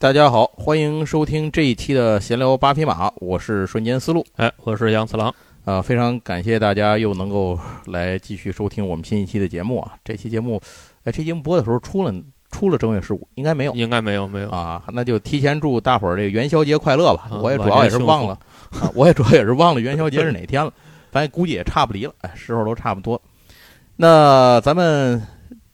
大家好，欢迎收听这一期的闲聊八匹马，我是瞬间思路。哎，我是杨次郎。啊，非常感谢大家又能够来继续收听我们新一期的节目啊。这期节目，哎，这节目播的时候出了出了正月十五，应该没有，应该没有没有啊。那就提前祝大伙儿这个元宵节快乐吧。啊我也主要也是忘了，啊，我也主要也是忘了元宵节是哪天了。反正估计也差不离了，哎，时候都差不多。那咱们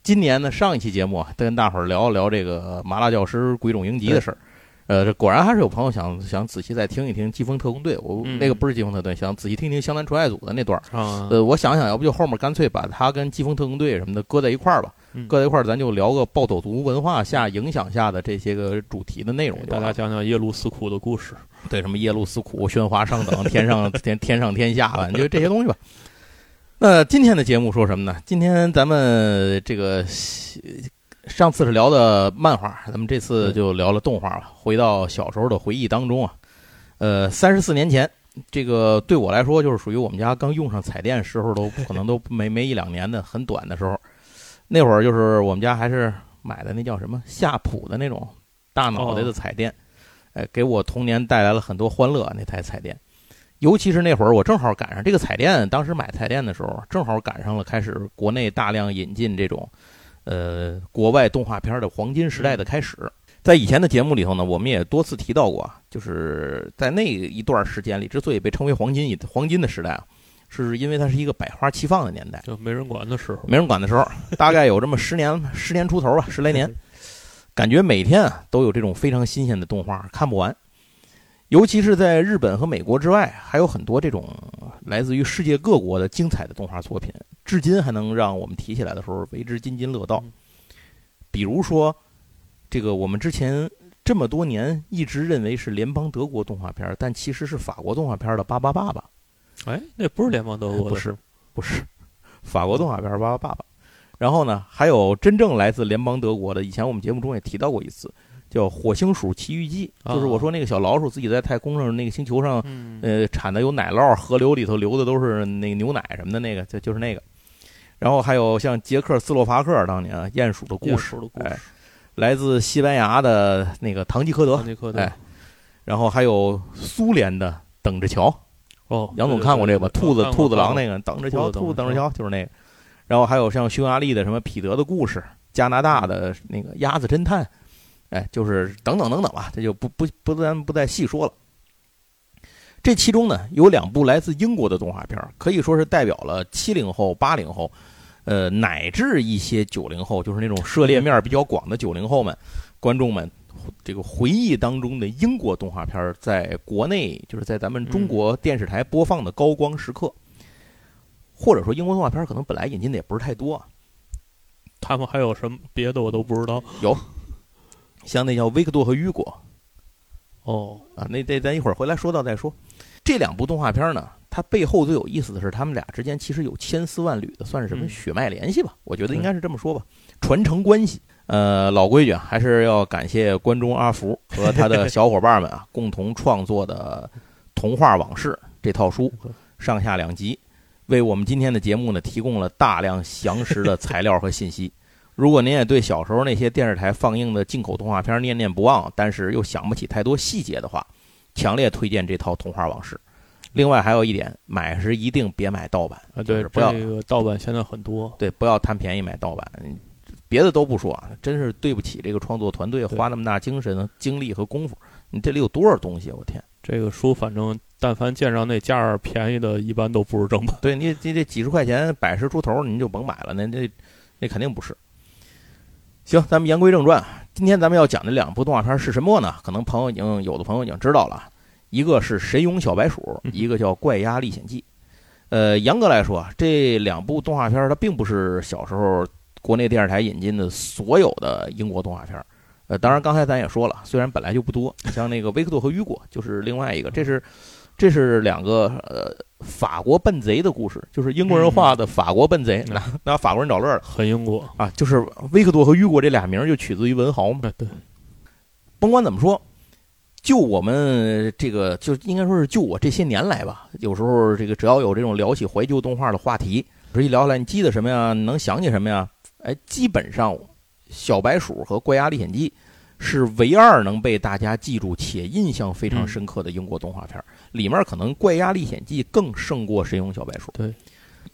今年呢，上一期节目啊，跟大伙儿聊一聊这个麻辣教师鬼冢英吉的事儿。呃，这果然还是有朋友想想仔细再听一听《疾风特工队》，我、嗯那个不是《疾风特工队》，想仔细听听《湘南纯爱组》的那段儿。啊，呃，我想想，要不就后面干脆把它跟《疾风特工队》什么的搁在一块儿吧，嗯搁在一块儿，咱就聊个暴走族文化下影响下的这些个主题的内容。大家讲讲耶路斯库的故事。对什么耶路斯苦、喧哗上等、天上 天天上天下反正，就这些东西吧。那今天的节目说什么呢？今天咱们这个上次是聊的漫画，咱们这次就聊了动画了。回到小时候的回忆当中啊，呃，三十四年前，这个对我来说就是属于我们家刚用上彩电时候都可能都没没一两年的很短的时候。那会儿就是我们家还是买的那叫什么夏普的那种大脑袋的彩电。哎，给我童年带来了很多欢乐。那台彩电，尤其是那会儿，我正好赶上这个彩电。当时买彩电的时候，正好赶上了开始国内大量引进这种，呃，国外动画片的黄金时代的开始。在以前的节目里头呢，我们也多次提到过啊，就是在那一段时间里，之所以被称为黄金黄金的时代啊，是因为它是一个百花齐放的年代，就没人管的时候，没人管的时候，大概有这么十年十年出头吧，十来年。感觉每天啊都有这种非常新鲜的动画，看不完。尤其是在日本和美国之外，还有很多这种来自于世界各国的精彩的动画作品，至今还能让我们提起来的时候为之津津乐道。比如说，这个我们之前这么多年一直认为是联邦德国动画片，但其实是法国动画片的《巴巴爸爸》。哎，那不是联邦德国的，不是，不是，法国动画片《巴巴爸爸》。然后呢，还有真正来自联邦德国的，以前我们节目中也提到过一次，叫《火星鼠奇遇记》，就是我说那个小老鼠自己在太空上那个星球上，嗯，呃，产的有奶酪，河流里头流的都是那个牛奶什么的，那个就就是那个。然后还有像捷克斯洛伐克当年啊鼹鼠的故事，哎来自西班牙的那个堂吉诃德唐，吉诃德哎，然后还有苏联的等着瞧，哦，杨总看过这个吧？兔子兔子狼那个，等着瞧，兔子等着瞧，就是那个。然后还有像匈牙利的什么彼得的故事，加拿大的那个鸭子侦探，哎，就是等等等等吧，这就不不不咱不再细说了。这其中呢，有两部来自英国的动画片，可以说是代表了七零后、八零后，呃，乃至一些九零后，就是那种涉猎面比较广的九零后们，观众们这个回忆当中的英国动画片，在国内就是在咱们中国电视台播放的高光时刻。或者说，英国动画片可能本来引进的也不是太多啊，他们还有什么别的我都不知道。像那叫《维克多和雨果哦，》啊，那这咱一会儿回来说到再说。这两部动画片呢，它背后最有意思的是，他们俩之间其实有千丝万缕的，算是什么嗯血脉联系吧？我觉得应该是这么说吧，传承关系。呃，老规矩啊，还是要感谢关中阿福和他的小伙伴们啊，共同创作的《童话往事》这套书，上下两集，为我们今天的节目呢提供了大量详实的材料和信息。如果您也对小时候那些电视台放映的进口动画片念念不忘，但是又想不起太多细节的话，强烈推荐这套《童话往事》。另外还有一点，买时一定别买盗版啊，对，不要这个盗版现在很多。对，不要贪便宜买盗版。别的都不说啊，真是对不起这个创作团队花那么大精神、精力和功夫。你这里有多少东西啊？我天！这个书反正但凡见着那价儿便宜的，一般都不是正版。对你你这几十块钱、百十出头，您就甭买了，那那那肯定不是。行，咱们言归正传，今天咱们要讲的两部动画片是什么呢？可能朋友已经有的朋友已经知道了，一个是《神勇小白鼠》，一个叫《怪鸭历险记》。呃，严格来说啊，这两部动画片它并不是小时候国内电视台引进的所有的英国动画片。呃，当然刚才咱也说了，虽然本来就不多，像那个维克多和雨果就是另外一个，这是这是两个呃法国笨贼的故事，就是英国人画的法国笨贼，嗯拿拿法国人找乐儿很英国。啊，就是维克多和雨果这俩名儿就取自于文豪嘛。对对，甭管怎么说，就我们这个，就应该说是就我这些年来吧，有时候这个只要有这种聊起怀旧动画的话题，这一聊起来，你记得什么呀？能想起什么呀？哎，基本上小白鼠和怪鸭历险记是唯二能被大家记住且印象非常深刻的英国动画片儿。里面可能怪鸭历险记更胜过神勇小白鼠。对，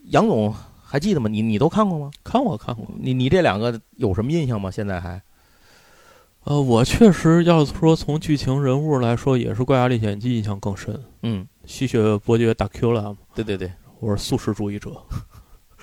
杨总还记得吗？你你都看过吗？看过看过。你你这两个有什么印象吗？现在还？呃，我确实要说从剧情人物来说，也是《怪鸭历险记》印象更深。嗯，吸血伯爵打 Q 了？对对对，我是素食主义者，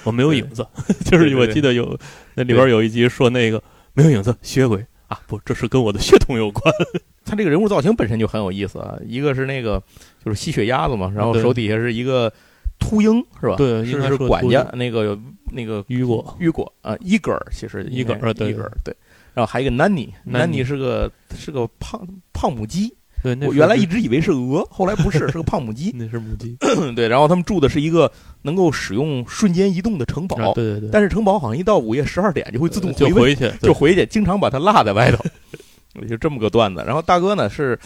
我没有影子。就是我记得有那里边有一集说那个没有影子吸血鬼啊，不，这是跟我的血统有关。他这个人物造型本身就很有意思啊，一个是那个就是吸血鸭子嘛，然后手底下是一个秃鹰是吧？对，是是管家那个那个雨果雨果啊，伊格尔其实伊格尔伊格尔对。然后还有一个 Nanny，Nanny 是个是个胖胖母鸡。对，我原来一直以为是鹅，后来不是，是个胖母鸡。那是母鸡。对，然后他们住的是一个能够使用瞬间移动的城堡。对对对。但是城堡好像一到午夜十二点就会自动回回去，就回去，经常把它落在外头。就这么个段子。然后大哥呢是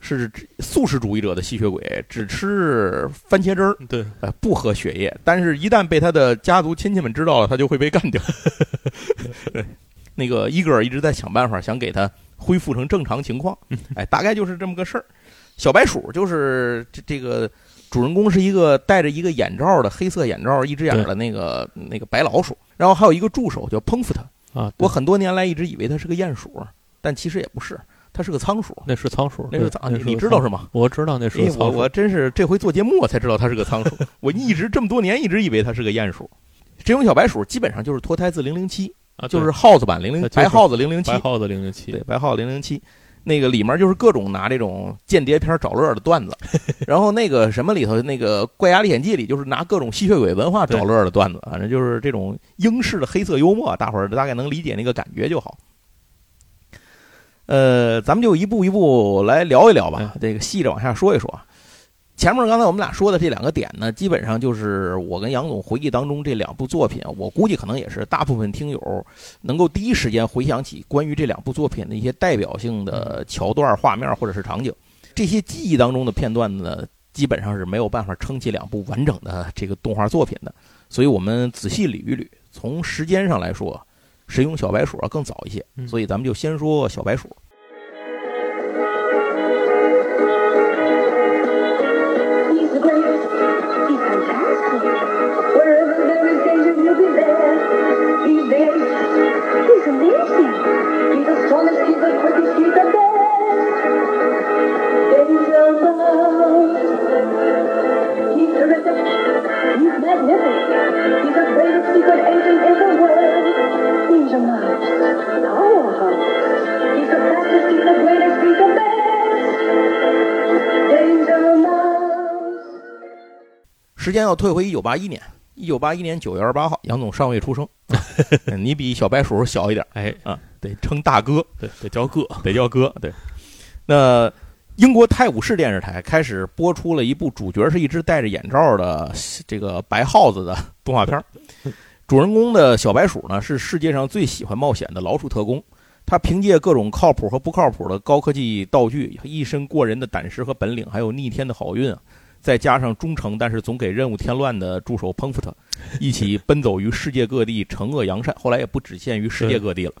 是素食主义者的吸血鬼，只吃番茄汁儿。对，呃，不喝血液。但是，一旦被他的家族亲戚们知道了，他就会被干掉。对。那个伊格尔一直在想办法，想给他恢复成正常情况。哎，大概就是这么个事儿。小白鼠就是这这个主人公是一个戴着一个眼罩的黑色眼罩一只眼的那个那个白老鼠，然后还有一个助手叫彭福特啊。我很多年来一直以为它是个鼹鼠，但其实也不是，它是个仓鼠。那是仓鼠，那是仓，你你知道是吗？我知道那是仓鼠。我我真是这回做节目我才知道它是个仓鼠。我一直这么多年一直以为它是个鼹鼠。这种小白鼠基本上就是脱胎自零零七。啊，就是耗子版零零白耗子零零七，白耗子零零七，对，白耗子零零七，那个里面就是各种拿这种间谍片找乐的段子，然后那个什么里头那个《怪侠历险记》里就是拿各种吸血鬼文化找乐的段子，反正就是这种英式的黑色幽默，大伙儿大概能理解那个感觉就好。呃，咱们就一步一步来聊一聊吧，这个细着往下说一说。前面刚才我们俩说的这两个点呢，基本上就是我跟杨总回忆当中这两部作品，我估计可能也是大部分听友能够第一时间回想起关于这两部作品的一些代表性的桥段、画面或者是场景。这些记忆当中的片段呢，基本上是没有办法撑起两部完整的这个动画作品的。所以我们仔细捋一捋，从时间上来说，《神勇小白鼠》要更早一些，所以咱们就先说小白鼠。时间要退回一九八一年，一九八一年九月二十八号，杨总尚未出生。你比小白鼠小一点，哎啊，得称大哥，对，得叫哥，得叫哥。对，那英国泰晤士电视台开始播出了一部主角是一只戴着眼罩的这个白耗子的动画片。主人公的小白鼠呢，是世界上最喜欢冒险的老鼠特工。他凭借各种靠谱和不靠谱的高科技道具，一身过人的胆识和本领，还有逆天的好运啊。再加上忠诚但是总给任务添乱的助手彭福特，一起 奔走于世界各地，惩恶扬善。后来也不只限于世界各地了。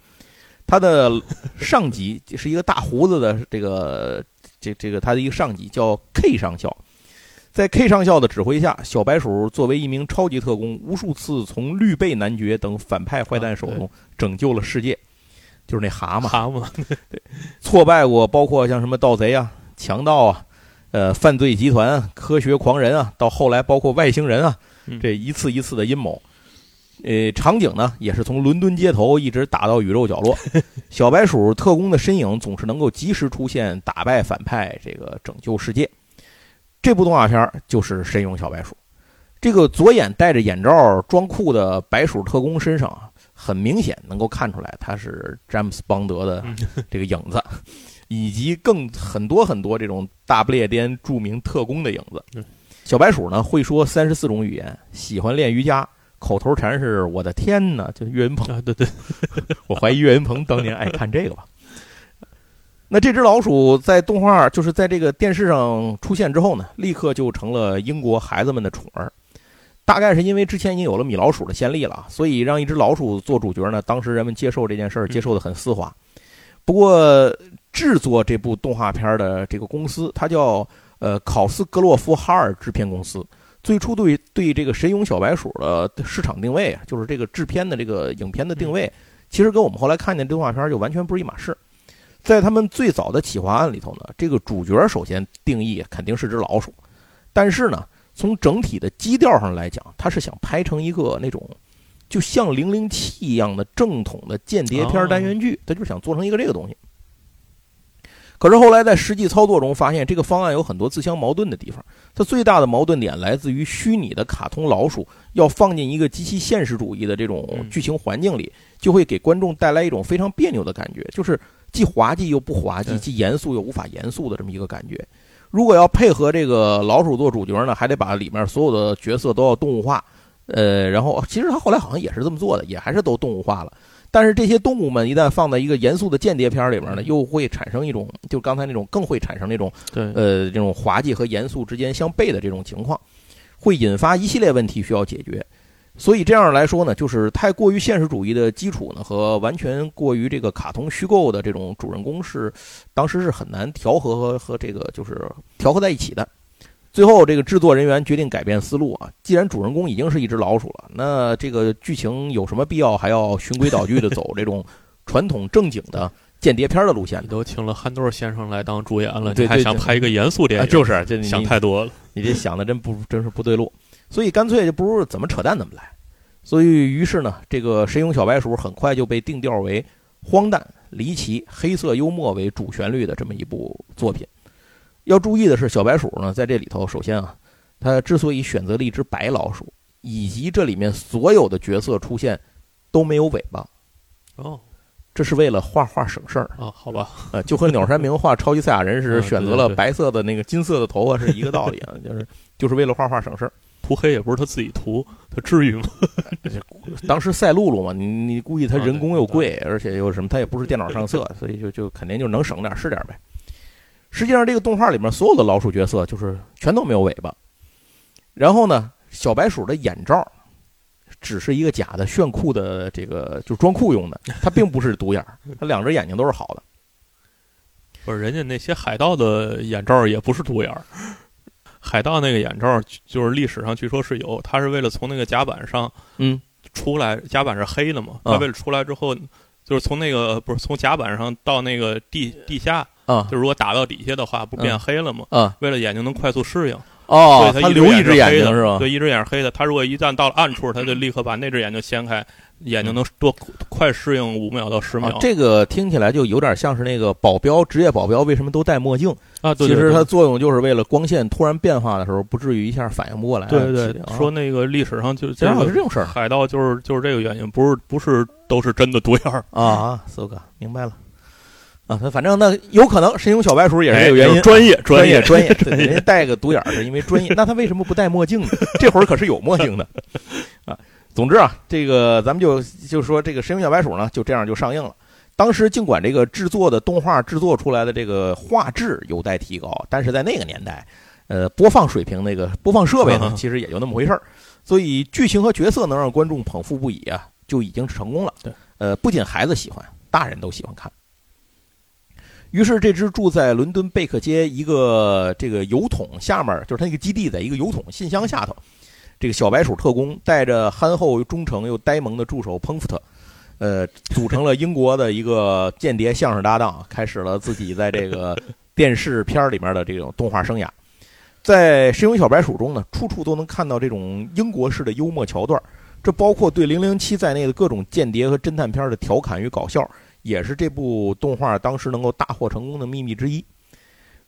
他的上级是一个大胡子的这个这这个他的一个上级叫 K 上校，在 K 上校的指挥下，小白鼠作为一名超级特工，无数次从绿背男爵等反派坏蛋手中拯救了世界，就是那蛤蟆，蛤蟆，对，挫败过包括像什么盗贼啊、强盗啊。呃，犯罪集团、科学狂人啊，到后来包括外星人啊，这一次一次的阴谋，呃，场景呢也是从伦敦街头一直打到宇宙角落。小白鼠特工的身影总是能够及时出现，打败反派，这个拯救世界。这部动画片就是《神勇小白鼠》。这个左眼戴着眼罩装酷的白鼠特工身上啊，很明显能够看出来他是詹姆斯邦德的这个影子。以及更很多很多这种大不列颠著名特工的影子。小白鼠呢会说三十四种语言，喜欢练瑜伽，口头禅是我的天哪，就岳云鹏。对对，我怀疑岳云鹏当年爱看这个吧。那这只老鼠在动画就是在这个电视上出现之后呢，立刻就成了英国孩子们的宠儿。大概是因为之前已经有了米老鼠的先例了，所以让一只老鼠做主角呢，当时人们接受这件事儿接受的很丝滑。不过制作这部动画片的这个公司，它叫呃考斯格洛夫哈尔制片公司。最初对对这个《神勇小白鼠》的市场定位啊，就是这个制片的这个影片的定位，其实跟我们后来看见动画片就完全不是一码事。在他们最早的企划案里头呢，这个主角首先定义肯定是只老鼠，但是呢。从整体的基调上来讲，他是想拍成一个那种，就像《零零七》一样的正统的间谍片单元剧，他就是想做成一个这个东西。可是后来在实际操作中发现，这个方案有很多自相矛盾的地方。它最大的矛盾点来自于虚拟的卡通老鼠要放进一个极其现实主义的这种剧情环境里，就会给观众带来一种非常别扭的感觉，就是既滑稽又不滑稽，既严肃又无法严肃的这么一个感觉。如果要配合这个老鼠做主角呢，还得把里面所有的角色都要动物化，呃，然后其实他后来好像也是这么做的，也还是都动物化了。但是这些动物们一旦放在一个严肃的间谍片里边呢，又会产生一种，就刚才那种更会产生那种，对，呃，这种滑稽和严肃之间相悖的这种情况，会引发一系列问题需要解决。所以这样来说呢，就是太过于现实主义的基础呢，和完全过于这个卡通虚构的这种主人公是，当时是很难调和和和这个就是调和在一起的。最后，这个制作人员决定改变思路啊，既然主人公已经是一只老鼠了，那这个剧情有什么必要还要循规蹈矩的走这种传统正经的间谍片的路线？你都请了憨豆先生来当主演了，你还想拍一个严肃电影？就是这想太多了，你这想的真不真是不对路。所以干脆就不如怎么扯淡怎么来。所以于是呢，这个《神勇小白鼠》很快就被定调为荒诞、离奇、黑色幽默为主旋律的这么一部作品。要注意的是，小白鼠呢在这里头，首先啊，它之所以选择了一只白老鼠，以及这里面所有的角色出现都没有尾巴，哦，这是为了画画省事儿啊。好吧，呃，就和鸟山明画超级赛亚人时 选择了白色的那个金色的头发是一个道理啊，就是就是为了画画省事儿。涂黑也不是他自己涂，他至于吗？当时赛璐璐嘛，你你估计他人工又贵，而且又什么，他也不是电脑上色，所以就就肯定就能省点是点呗。实际上，这个动画里面所有的老鼠角色就是全都没有尾巴。然后呢，小白鼠的眼罩只是一个假的炫酷的这个，就装酷用的，它并不是独眼儿，它两只眼睛都是好的。不是，人家那些海盗的眼罩也不是独眼儿。海盗那个眼罩就是历史上据说是有，他是为了从那个甲板上，嗯，出来，甲板是黑的嘛，他为了出来之后，就是从那个不是从甲板上到那个地地下，啊，就如果打到底下的话，不变黑了吗？啊，为了眼睛能快速适应，哦，他留一只眼睛是吧？对，一只眼是黑的，他如果一旦到了暗处，他就立刻把那只眼睛掀开。眼睛能多快适应五秒到十秒？这个听起来就有点像是那个保镖，职业保镖为什么都戴墨镜啊？其实它作用就是为了光线突然变化的时候，不至于一下反应不过来。对对对，说那个历史上就经常有这种事儿，海盗就是就是这个原因，不是不是都是真的独眼儿啊？四哥明白了啊？他反正那有可能神勇小白鼠也是这个原因，专业专业专业，人家戴个独眼是因为专业，那他为什么不戴墨镜呢？这会儿可是有墨镜的啊。总之啊，这个咱们就就说这个《神勇小白鼠》呢，就这样就上映了。当时尽管这个制作的动画制作出来的这个画质有待提高，但是在那个年代，呃，播放水平那个播放设备呢，其实也就那么回事儿。所以剧情和角色能让观众捧腹不已啊，就已经成功了。对，呃，不仅孩子喜欢，大人都喜欢看。于是，这只住在伦敦贝克街一个这个油桶下面，就是它那个基地，在一个油桶信箱下头。这个小白鼠特工带着憨厚、忠诚又呆萌的助手彭福特，呃，组成了英国的一个间谍相声搭档，开始了自己在这个电视片里面的这种动画生涯。在《神勇小白鼠》中呢，处处都能看到这种英国式的幽默桥段，这包括对《零零七》在内的各种间谍和侦探片的调侃与搞笑，也是这部动画当时能够大获成功的秘密之一。《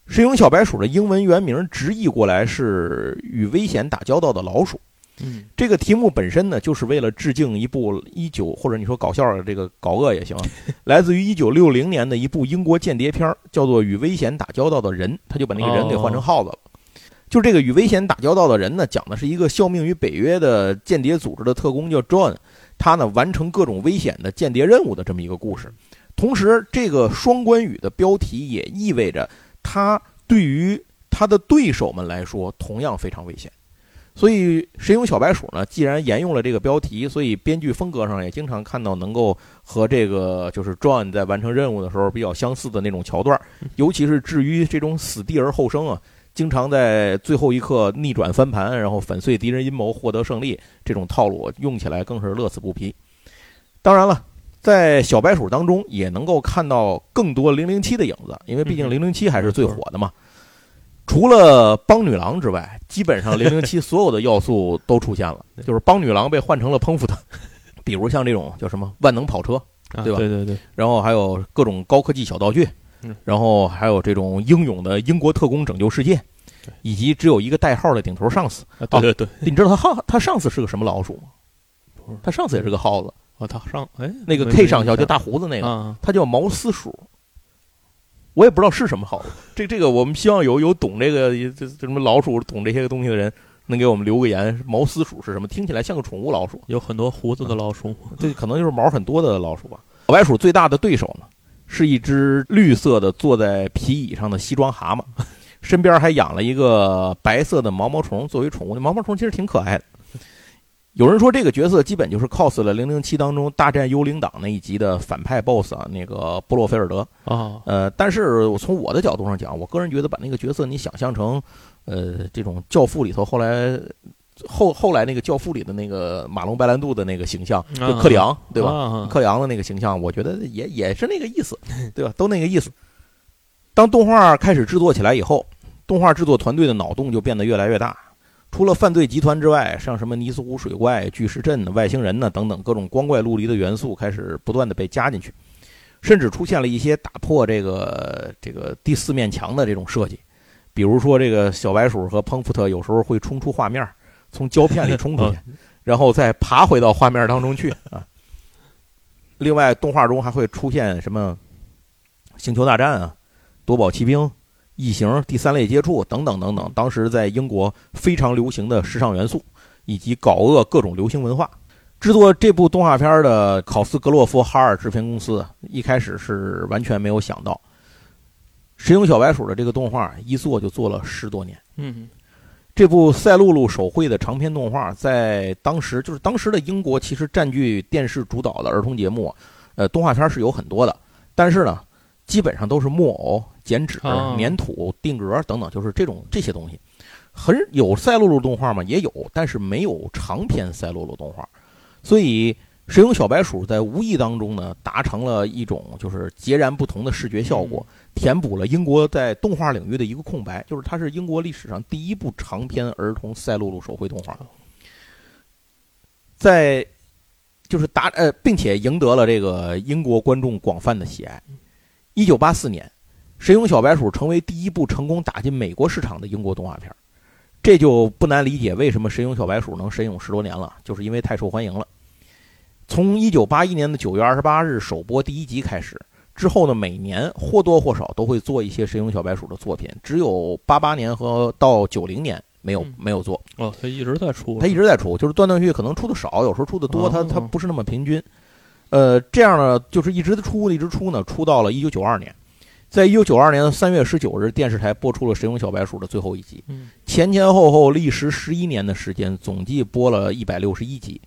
神勇小白鼠》的英文原名直译过来是“与危险打交道的老鼠”。嗯，这个题目本身呢，就是为了致敬一部一九或者你说搞笑的这个搞恶也行，来自于一九六零年的一部英国间谍片，叫做《与危险打交道的人》，他就把那个人给换成耗子了。就这个与危险打交道的人呢，讲的是一个效命于北约的间谍组织的特工叫 John，他呢完成各种危险的间谍任务的这么一个故事。同时，这个双关语的标题也意味着。他对于他的对手们来说，同样非常危险。所以《神勇小白鼠》呢，既然沿用了这个标题，所以编剧风格上也经常看到能够和这个就是 John 在完成任务的时候比较相似的那种桥段，尤其是至于这种死地而后生啊，经常在最后一刻逆转翻盘，然后粉碎敌人阴谋获得胜利，这种套路用起来更是乐此不疲。当然了。在小白鼠当中也能够看到更多零零七的影子，因为毕竟零零七还是最火的嘛。除了邦女郎之外，基本上零零七所有的要素都出现了，就是邦女郎被换成了彭福特，比如像这种叫什么万能跑车，对吧？对对对。然后还有各种高科技小道具，然后还有这种英勇的英国特工拯救世界，以及只有一个代号的顶头上司。对对对，你知道他号他上司是个什么老鼠吗？他上司也是个耗子。哦，他上哎，那个 K 上校就大胡子那个，他叫毛丝鼠。我也不知道是什么耗子。这这个，我们希望有有懂这个这这什么老鼠懂这些个东西的人，能给我们留个言。毛丝鼠是什么？听起来像个宠物老鼠。有很多胡子的老鼠，这可能就是毛很多的老鼠吧。小白鼠最大的对手呢，是一只绿色的坐在皮椅上的西装蛤蟆，身边还养了一个白色的毛毛虫作为宠物。那毛毛虫其实挺可爱的。有人说这个角色基本就是 cos 了《零零七》当中大战幽灵党那一集的反派 boss 啊，那个布洛菲尔德啊。呃，但是我从我的角度上讲，我个人觉得把那个角色你想象成，呃，这种《教父》里头后来后后来那个《教父》里的那个马龙白兰度的那个形象，就克里昂对吧？克里昂的那个形象，我觉得也也是那个意思，对吧？都那个意思。当动画开始制作起来以后，动画制作团队的脑洞就变得越来越大。除了犯罪集团之外，像什么尼斯湖水怪、巨石阵、外星人呢等等各种光怪陆离的元素开始不断的被加进去，甚至出现了一些打破这个这个第四面墙的这种设计，比如说这个小白鼠和彭福特有时候会冲出画面，从胶片里冲出去，然后再爬回到画面当中去啊。另外，动画中还会出现什么星球大战啊、夺宝奇兵。异形、第三类接触等等等等，当时在英国非常流行的时尚元素，以及搞恶各种流行文化。制作这部动画片的考斯格洛夫哈尔制片公司一开始是完全没有想到，《神勇小白鼠》的这个动画一做就做了十多年。嗯，这部赛璐璐手绘的长篇动画，在当时就是当时的英国，其实占据电视主导的儿童节目，呃，动画片是有很多的，但是呢，基本上都是木偶。剪纸、粘土、定格等等，就是这种这些东西，很有赛璐璐动画吗？也有，但是没有长篇赛璐璐动画。所以《神勇小白鼠》在无意当中呢，达成了一种就是截然不同的视觉效果，填补了英国在动画领域的一个空白，就是它是英国历史上第一部长篇儿童赛璐璐手绘动画，在就是达呃，并且赢得了这个英国观众广泛的喜爱。一九八四年。《神勇小白鼠》成为第一部成功打进美国市场的英国动画片，这就不难理解为什么《神勇小白鼠》能神勇十多年了，就是因为太受欢迎了。从1981年的9月28日首播第一集开始，之后呢，每年或多或少都会做一些《神勇小白鼠》的作品，只有八八年和到九零年没有没有做。哦，他一直在出，他一直在出，就是断断续续，可能出的少，有时候出的多，他他不是那么平均。呃，这样呢，就是一直出，一直出呢，出到了一九九二年。在一九九二年的三月十九日，电视台播出了《神勇小白鼠》的最后一集。前前后后历时十一年的时间，总计播了一百六十一集。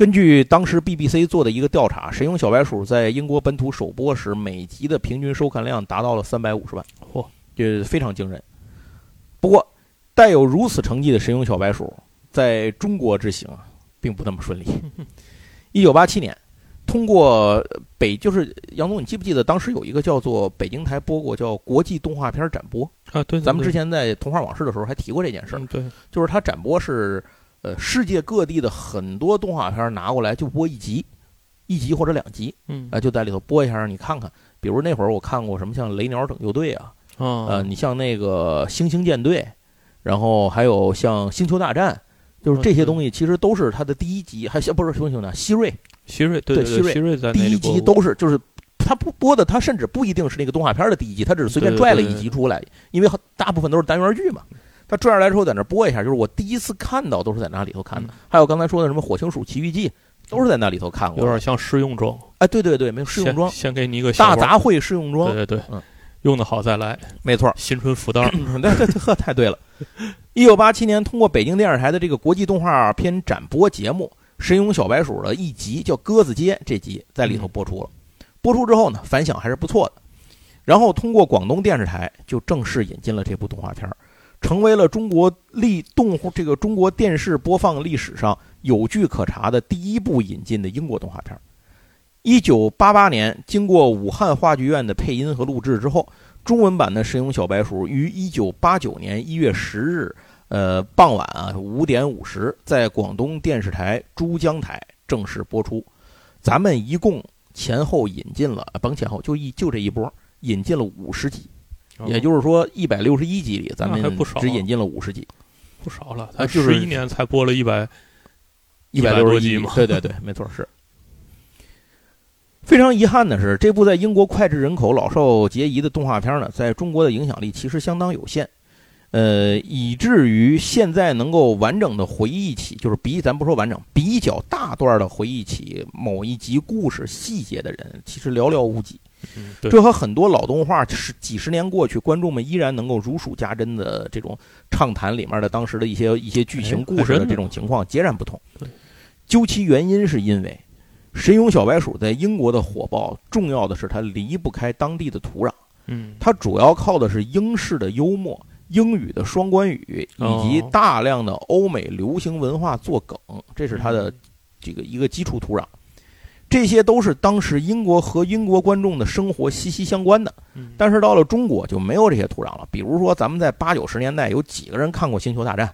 根据当时 BBC 做的一个调查，《神勇小白鼠》在英国本土首播时，每集的平均收看量达到了三百五十万，嚯，这非常惊人。不过，带有如此成绩的《神勇小白鼠》在中国之行并不那么顺利。一九八七年。通过北就是杨总，你记不记得当时有一个叫做北京台播过叫国际动画片展播啊？对，咱们之前在童话往事的时候还提过这件事儿。对，就是它展播是呃世界各地的很多动画片拿过来就播一集，一集或者两集，嗯，啊就在里头播一下让你看看。比如那会儿我看过什么像雷鸟拯救队啊，呃，你像那个星星舰队，然后还有像星球大战，就是这些东西其实都是它的第一集，还不是星球呢，希瑞。希瑞对希瑞，希瑞在第一集都是就是他不播的，他甚至不一定是那个动画片的第一集，他只是随便拽了一集出来，因为大部分都是单元剧嘛。他拽上来之后在那播一下，就是我第一次看到都是在那里头看的。还有刚才说的什么《火星鼠奇遇记》，都是在那里头看过。有点像试用装，哎，对对对，没有试用装，先给你一个大杂烩试用装，对对对，嗯，用的好再来，没错，新春福袋，那这呵太对了。一九八七年，通过北京电视台的这个国际动画片展播节目《神勇小白鼠》的一集叫《鸽子街》，这集在里头播出了。播出之后呢，反响还是不错的。然后通过广东电视台就正式引进了这部动画片儿，成为了中国历动这个中国电视播放历史上有据可查的第一部引进的英国动画片儿。一九八八年，经过武汉话剧院的配音和录制之后，中文版的《神勇小白鼠》于一九八九年一月十日，呃，傍晚啊五点五十，在广东电视台珠江台正式播出。咱们一共前后引进了，甭前后，就一就这一波。引进了五十集，也就是说一百六十一集里，咱们只引进了五十集，不少了。他十一年才播了一百一百六十集嘛？对对对，没错是。非常遗憾的是，这部在英国脍炙人口、老少皆宜的动画片呢，在中国的影响力其实相当有限。呃，以至于现在能够完整的回忆起，就是比咱不说完整，比较大段的回忆起某一集故事细节的人，其实寥寥无几。这和很多老动画是几十年过去，观众们依然能够如数家珍的这种畅谈里面的当时的一些一些剧情故事的这种情况截然不同。究其原因，是因为《神勇小白鼠》在英国的火爆，重要的是它离不开当地的土壤。嗯，它主要靠的是英式的幽默、英语的双关语以及大量的欧美流行文化做梗，这是它的这个一个基础土壤。这些都是当时英国和英国观众的生活息息相关的，但是到了中国就没有这些土壤了。比如说，咱们在八九十年代有几个人看过《星球大战》，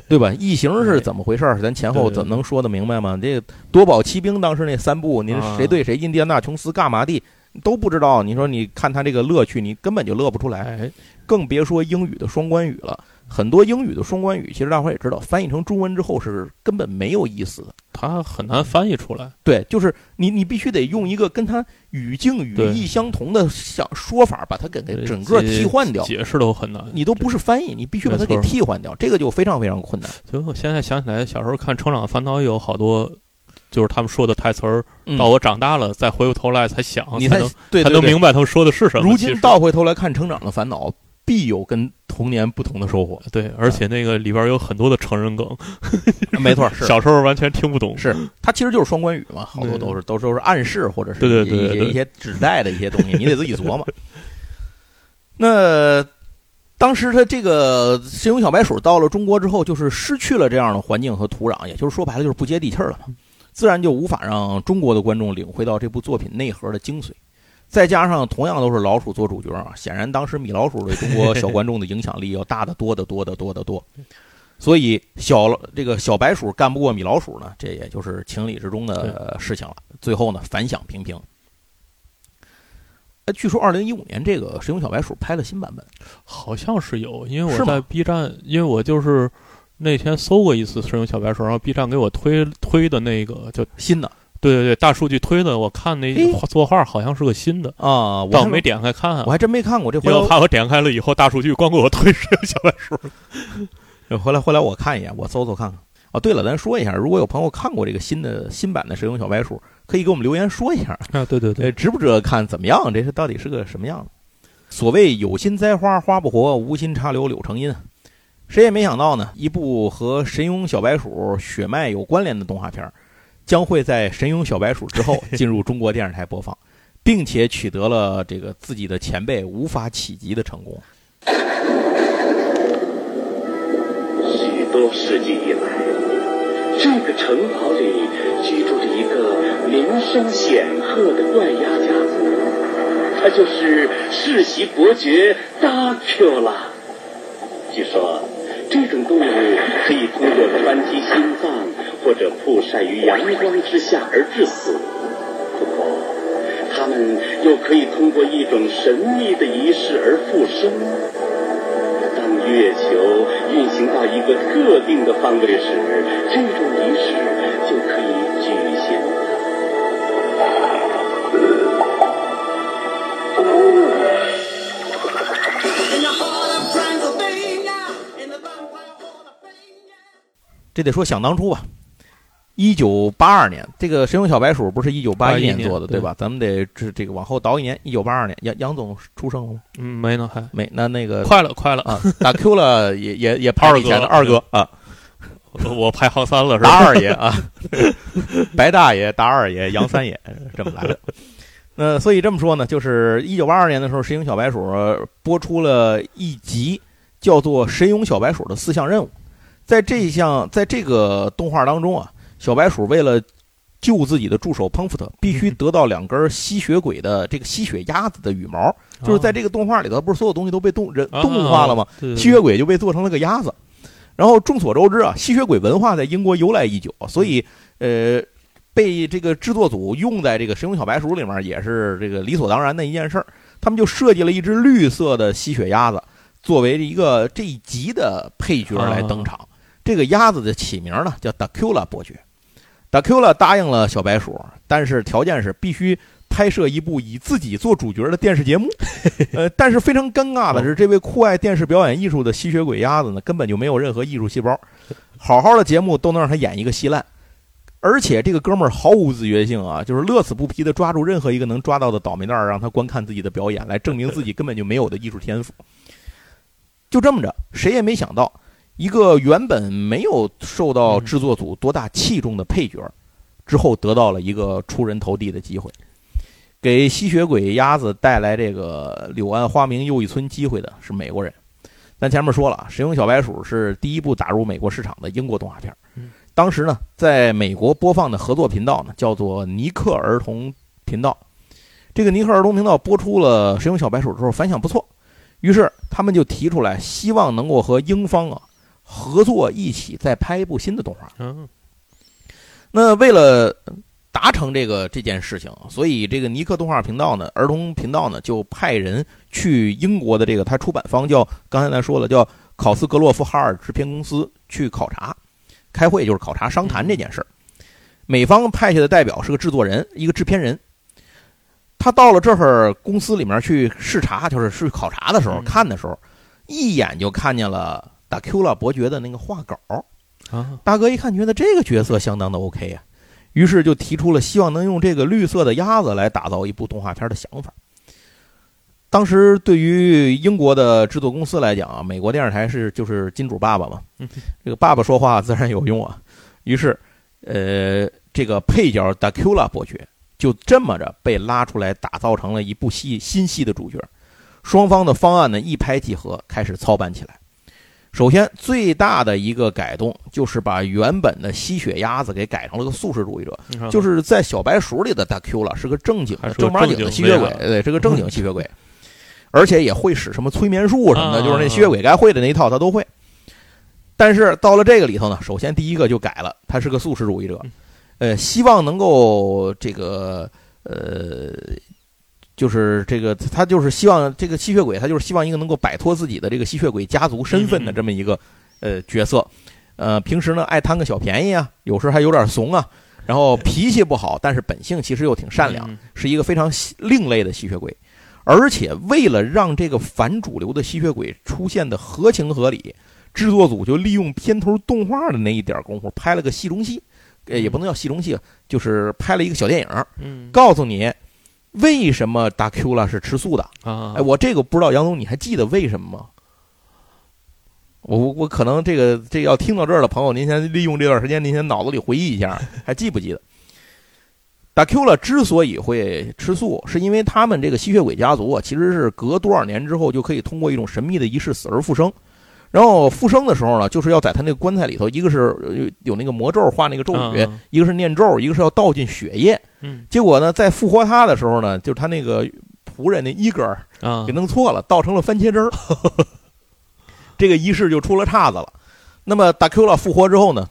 对吧？异形是怎么回事？咱前后怎能说得明白吗？这个夺宝奇兵当时那三部，您谁对谁？印第安纳琼斯干嘛的都不知道。你说你看他这个乐趣，你根本就乐不出来，更别说英语的双关语了。很多英语的双关语，其实大伙也知道，翻译成中文之后是根本没有意思的，它很难翻译出来。对，就是你，你必须得用一个跟它语境语义相同的想说法，把它给给整个替换掉。解释都很难，你都不是翻译，你必须把它给替换掉，这个就非常非常困难。所以我现在想起来，小时候看《成长烦恼》有好多，就是他们说的台词儿，到我长大了再回过头来才想，你才能才能明白他们说的是什么。如今倒回头来看《成长的烦恼》。必有跟童年不同的收获，对，而且那个里边有很多的成人梗，没错，是。小时候完全听不懂，是它其实就是双关语嘛，好多都是都都是暗示或者是对对对一些指代的一些东西，你得自己琢磨。那当时他这个神勇小白鼠到了中国之后，就是失去了这样的环境和土壤，也就是说白了就是不接地气儿了嘛，自然就无法让中国的观众领会到这部作品内核的精髓。再加上同样都是老鼠做主角啊，显然当时米老鼠对中国小观众的影响力要大得多得多得多得多，所以小这个小白鼠干不过米老鼠呢，这也就是情理之中的事情了。最后呢，反响平平。哎，据说二零一五年这个《神勇小白鼠》拍了新版本，好像是有，因为我在 B 站，因为我就是那天搜过一次《神勇小白鼠》，然后 B 站给我推推的那个就新的。对对对，大数据推的，我看那作画好像是个新的啊，我没点开看，我还真没看过这回。我怕我点开了以后，大数据光给我推是小白鼠。回来回来，我看一眼，我搜搜看看。哦，对了，咱说一下，如果有朋友看过这个新的新版的《神勇小白鼠》，可以给我们留言说一下啊。对对对，值不值得看？怎么样？这是到底是个什么样子？所谓有心栽花花不活，无心插柳柳成荫。谁也没想到呢，一部和《神勇小白鼠》血脉有关联的动画片。将会在《神勇小白鼠》之后 进入中国电视台播放，并且取得了这个自己的前辈无法企及的成功。许多世纪以来，这个城堡里居住着一个名声显赫的怪鸭家族，他就是世袭伯爵达丘拉。据说，这种动物可以通过穿击心脏。或者曝晒于阳光之下而致死，不过，他们又可以通过一种神秘的仪式而复生。当月球运行到一个特定的方位时，这种仪式就可以举行。这得说想当初吧。一九八二年，这个《神勇小白鼠》不是一九八一81年做的，对吧？咱们得这这个往后倒一年，一九八二年，杨杨总出生了吗？嗯，没呢，还没，那那个快了，快了，啊，打 Q 了也也也排以前的二哥啊，我排行三了是吧？大二爷啊，白大爷、大二爷、杨三爷这么来的。那所以这么说呢，就是一九八二年的时候，《神勇小白鼠》播出了一集叫做《神勇小白鼠》的四项任务。在这一项，在这个动画当中啊，小白鼠为了救自己的助手彭福特，必须得到两根吸血鬼的这个吸血鸭子的羽毛。就是在这个动画里头，不是所有东西都被动人动物化了吗？吸血鬼就被做成了个鸭子。然后众所周知啊，吸血鬼文化在英国由来已久，所以呃，被这个制作组用在这个《神勇小白鼠》里面也是这个理所当然的一件事儿。他们就设计了一只绿色的吸血鸭子，作为一个这一集的配角来登场。这个鸭子的起名呢叫 Dacula 伯爵。Dacula 答应了小白鼠，但是条件是必须拍摄一部以自己做主角的电视节目。呃，但是非常尴尬的是，这位酷爱电视表演艺术的吸血鬼鸭子呢，根本就没有任何艺术细胞。好好的节目都能让他演一个稀烂，而且这个哥们儿毫无自觉性啊，就是乐此不疲的抓住任何一个能抓到的倒霉蛋儿，让他观看自己的表演，来证明自己根本就没有的艺术天赋。就这么着，谁也没想到，一个原本没有受到制作组多大器重的配角，之后得到了一个出人头地的机会。给吸血鬼鸭子带来这个柳暗花明又一村机会的是美国人。咱前面说了，《神勇小白鼠》是第一部打入美国市场的英国动画片。当时呢，在美国播放的合作频道呢，叫做尼克儿童频道。这个尼克儿童频道播出了《神勇小白鼠》之后，反响不错，于是他们就提出来，希望能够和英方啊合作，一起再拍一部新的动画。嗯那为了达成这个这件事情，所以这个尼克动画频道呢，儿童频道呢，就派人去英国的这个他出版方叫刚才咱说了叫考斯格洛夫哈尔制片公司去考察，开会就是考察商谈这件事儿。美方派下的代表是个制作人，一个制片人。他到了这儿公司里面去视察，就是去考察的时候，嗯看的时候，一眼就看见了达 Q 拉伯爵的那个画稿。啊，大哥一看，觉得这个角色相当的 OK 呀、于是就提出了希望能用这个绿色的鸭子来打造一部动画片的想法。当时对于英国的制作公司来讲啊，美国电视台是就是金主爸爸嘛嗯，这个爸爸说话自然有用啊。于是，呃，这个配角 Dacula 伯爵就这么着被拉出来，打造成了一部戏新戏的主角。双方的方案呢一拍即合，开始操办起来。首先，最大的一个改动就是把原本的吸血鸭子给改成了个素食主义者，就是是在小白鼠里的大 Q 了，是个正经的、正儿八经的吸血鬼，对，是个正经 吸血鬼，而且也会使什么催眠术什么的，啊。就是那吸血鬼该会的那一套他都会。但是到了这个里头呢，首先第一个就改了，他是个素食主义者，呃，希望能够这个呃，就是这个他就是希望这个吸血鬼，他就是希望一个能够摆脱自己的这个吸血鬼家族身份的这么一个呃角色。呃，平时呢爱贪个小便宜啊，有时候还有点怂啊，然后脾气不好，但是本性其实又挺善良，嗯是一个非常另类的吸血鬼。而且为了让这个反主流的吸血鬼出现的合情合理，制作组就利用片头动画的那一点功夫拍了个戏中戏，呃，也不能叫戏中戏，就是拍了一个小电影，嗯告诉你为什么达 Q 拉是吃素的。啊，哎，我这个不知道杨总你还记得为什么吗？我我我可能这个这个要听到这儿的朋友，您先利用这段时间，您先脑子里回忆一下，还记不记得？达 Q 拉之所以会吃素，是因为他们这个吸血鬼家族啊，其实是隔多少年之后就可以通过一种神秘的仪式死而复生。然后复生的时候呢，就是要在他那个棺材里头，一个是有有那个魔咒画那个咒语，啊一个是念咒，一个是要倒进血液。嗯。结果呢，在复活他的时候呢，就是他那个仆人那伊格尔啊给弄错了，倒成了番茄汁儿，这个仪式就出了岔子了。那么达 Q 拉复活之后呢，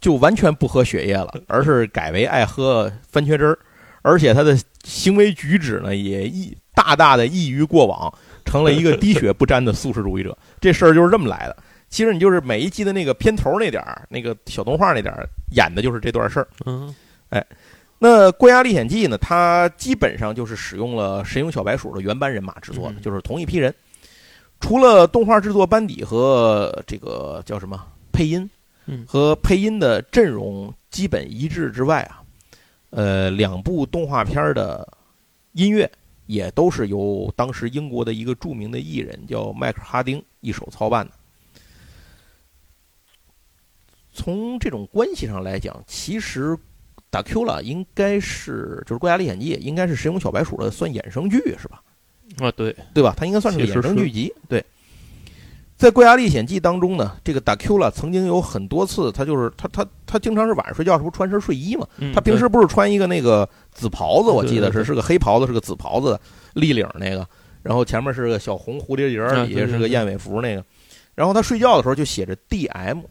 就完全不喝血液了，而是改为爱喝番茄汁儿，而且他的行为举止呢也异大大的异于过往，成了一个滴血不沾的素食主义者。这事儿就是这么来的。其实你就是每一季的那个片头那点儿，那个小动画那点儿演的就是这段事儿。嗯那《怪鸭历险记》呢，它基本上就是使用了《神勇小白鼠》的原班人马制作的，嗯就是同一批人。除了动画制作班底和这个叫什么配音嗯和配音的阵容基本一致之外啊，呃，两部动画片的音乐也都是由当时英国的一个著名的艺人叫迈克尔·哈丁一手操办的。从这种关系上来讲，其实《达 Q 了应该是就是《怪侠历险记》，应该是《神勇小白鼠》的算衍生剧是吧？啊，对，对吧？它应该算是个衍生剧集。对，在《怪侠历险记》当中呢，这个达 Q 了曾经有很多次，他就是他他他经常是晚上睡觉，是不是穿身睡衣嘛？嗯他平时不是穿一个那个紫袍子，我记得是是个黑袍子，是个紫袍子，立领那个，然后前面是个小红蝴蝶结底下是个燕尾服那个，然后他睡觉的时候就写着 DM，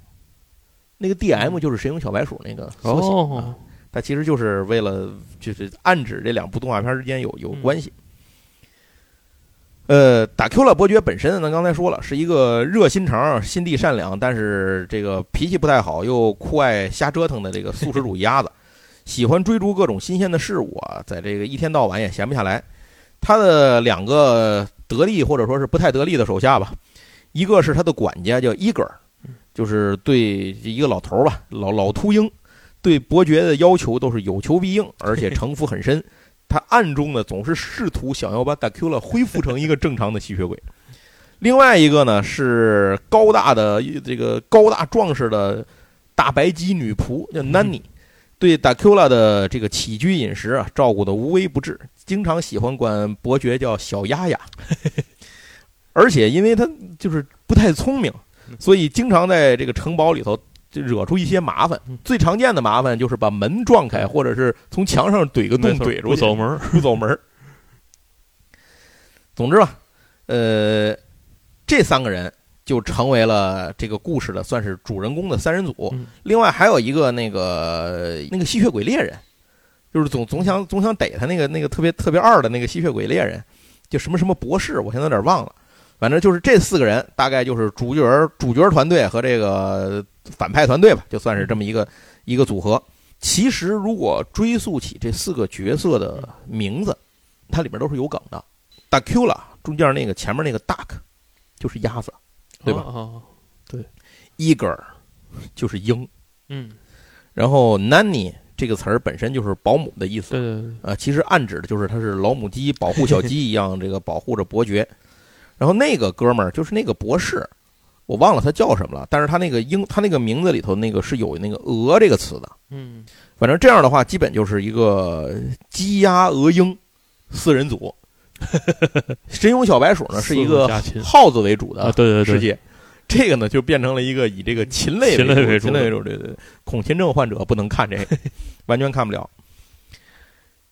那个 DM 就是神勇小白鼠那个缩写啊哦，它其实就是为了就是暗指这两部动画片之间有有关系。呃，打 Q 了伯爵本身呢，刚才说了是一个热心肠、心地善良，但是这个脾气不太好，又酷爱瞎折腾的这个素食主义鸭子，喜欢追逐各种新鲜的事物啊，在这个一天到晚也闲不下来。他的两个得力或者说是不太得力的手下吧，一个是他的管家叫伊格尔，就是对一个老头吧，老老秃鹰，对伯爵的要求都是有求必应，而且城府很深。他暗中呢总是试图想要把 Dracula 恢复成一个正常的吸血鬼。另外一个呢是高大的这个高大壮实的大白鸡女仆叫 Nanny，对 Dracula 的这个起居饮食啊照顾的无微不至，经常喜欢管伯爵叫小丫丫。而且因为他就是不太聪明，所以经常在这个城堡里头就惹出一些麻烦嗯。最常见的麻烦就是把门撞开，或者是从墙上怼个洞怼出去，不走门儿，不走门儿。总之吧，呃，这三个人就成为了这个故事的算是主人公的三人组。嗯另外还有一个那个那个吸血鬼猎人，就是总总想总想逮他那个那个特别特别二的那个吸血鬼猎人，就什么什么博士，我现在有点忘了。反正就是这四个人，大概就是主角主角团队和这个反派团队吧，就算是这么一个一个组合。其实如果追溯起这四个角色的名字，它里面都是有梗的。大 Q 了，中间那个前面那个 Duck 就是鸭子对吧哦？，Eager 就是鹰，嗯，然后 Nanny 这个词儿本身就是保姆的意思。对对对，啊，其实暗指的就是它是老母鸡保护小鸡一样，这个保护着伯爵。然后那个哥们儿就是那个博士，我忘了他叫什么了，但是他那个英，他那个名字里头那个是有那个“鹅”这个词的。嗯，反正这样的话，基本就是一个鸡鸭鹅鹰四人组。神勇小白鼠呢是一个耗子为主的啊，对对对，世界，这个呢就变成了一个以这个禽类禽类为主禽类为主，对对对，恐禽症患者不能看这个，完全看不了。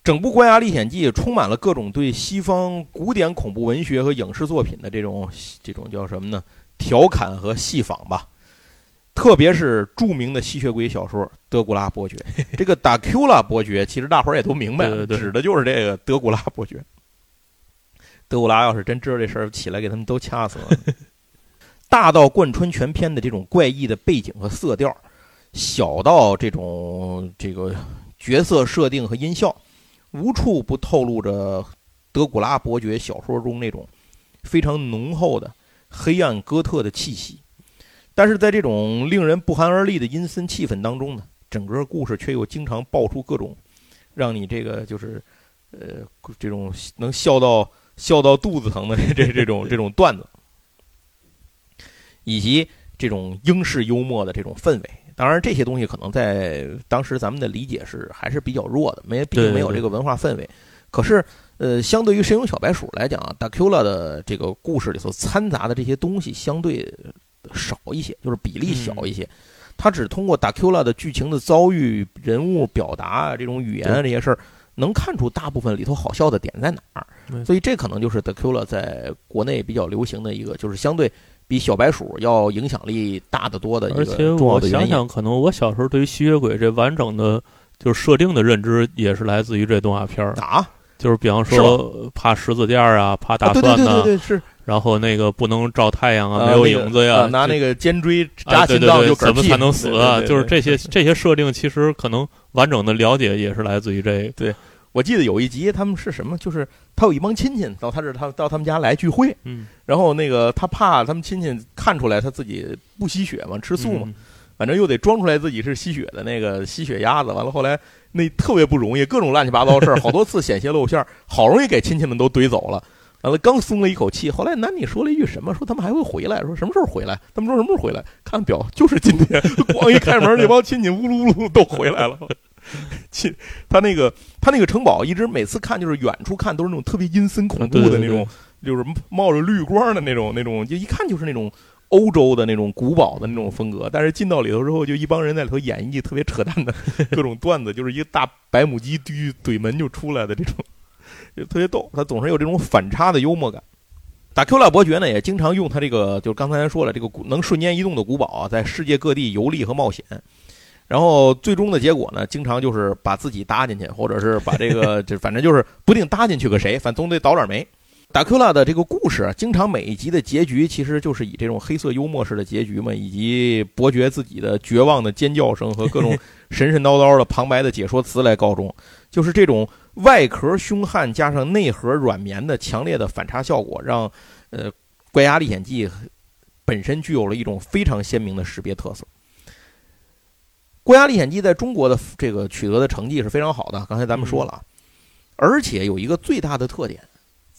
整部《关押历险记》充满了各种对西方古典恐怖文学和影视作品的这种这种叫什么呢？调侃和戏仿吧。特别是著名的吸血鬼小说《德古拉伯爵》，这个达 Q 拉伯爵，其实大伙儿也都明白，对对对指的就是这个德古拉伯爵。德古拉要是真知道这事儿，起来给他们都掐死了。大到贯穿全篇的这种怪异的背景和色调，小到这种这个角色设定和音效，无处不透露着德古拉伯爵小说中那种非常浓厚的黑暗哥特的气息。但是在这种令人不寒而栗的阴森气氛当中呢，整个故事却又经常爆出各种让你这个就是呃这种能笑到笑到肚子疼的 这这这种这种段子，以及这种英式幽默的这种氛围。当然，这些东西可能在当时咱们的理解是还是比较弱的，没毕对对对竟没有这个文化氛围。可是，呃，相对于《神勇小白鼠》来讲啊，达 Q 拉的这个故事里头掺杂的这些东西相对少一些，就是比例小一些。他只通过达 Q 拉的剧情的遭遇、人物表达啊这种语言啊这些事儿，能看出大部分里头好笑的点在哪儿。所以这可能就是德 Q 拉在国内比较流行的一个，就是相对比小白鼠要影响力大得多的一个而且重要的原因。我想想，可能我小时候对于吸血鬼这完整的就是设定的认知，也是来自于这动画片儿。啊，就是比方说怕十字垫儿啊，怕大啊对对蒜呐、对对对，是。然后那个不能照太阳啊，啊没有影子呀，啊拿那个个尖锥啊扎心脏对对对就怎么才能死就是这些这些设定，其实可能完整的了解也是来自于这个。我记得有一集他们是什么，就是他有一帮亲戚到他这他到他们家来聚会，嗯，然后那个他怕他们亲戚看出来他自己不吸血嘛，吃素嘛，嗯反正又得装出来自己是吸血的那个吸血鸭子。完了后来那特别不容易，各种乱七八糟事儿，好多次险些露馅儿，好容易给亲戚们都怼走了。完了刚松了一口气，后来男女说了一句什么？说他们还会回来，说什么时候回来？他们说什么时候回来？看表就是今天。咣一开门，那帮亲戚呜噜呜噜都回来了。亲，他那个他那个城堡一直每次看就是远处看都是那种特别阴森恐怖的那种，就是冒着绿光的那种那种，就一看就是那种欧洲的那种古堡的那种风格。但是进到里头之后，就一帮人在里头演绎特别扯淡的 各种段子，就是一个大白母鸡怼怼门就出来的这种，就特别逗。他总是有这种反差的幽默感。打 Q 拉伯爵呢也经常用他这个，就刚才说了这个古能瞬间移动的古堡啊，在世界各地游历和冒险。然后最终的结果呢，经常就是把自己搭进去，或者是把这个，就反正就是不定搭进去个谁，反正总得倒点霉。达克拉的这个故事，经常每一集的结局其实就是以这种黑色幽默式的结局嘛，以及伯爵自己的绝望的尖叫声和各种神神叨叨的旁白的解说词来告终。就是这种外壳凶悍加上内核软绵的强烈的反差效果，让呃《怪鸭历险记》本身具有了一种非常鲜明的识别特色。《国家历险记》在中国的这个取得的成绩是非常好的，刚才咱们说了，而且有一个最大的特点，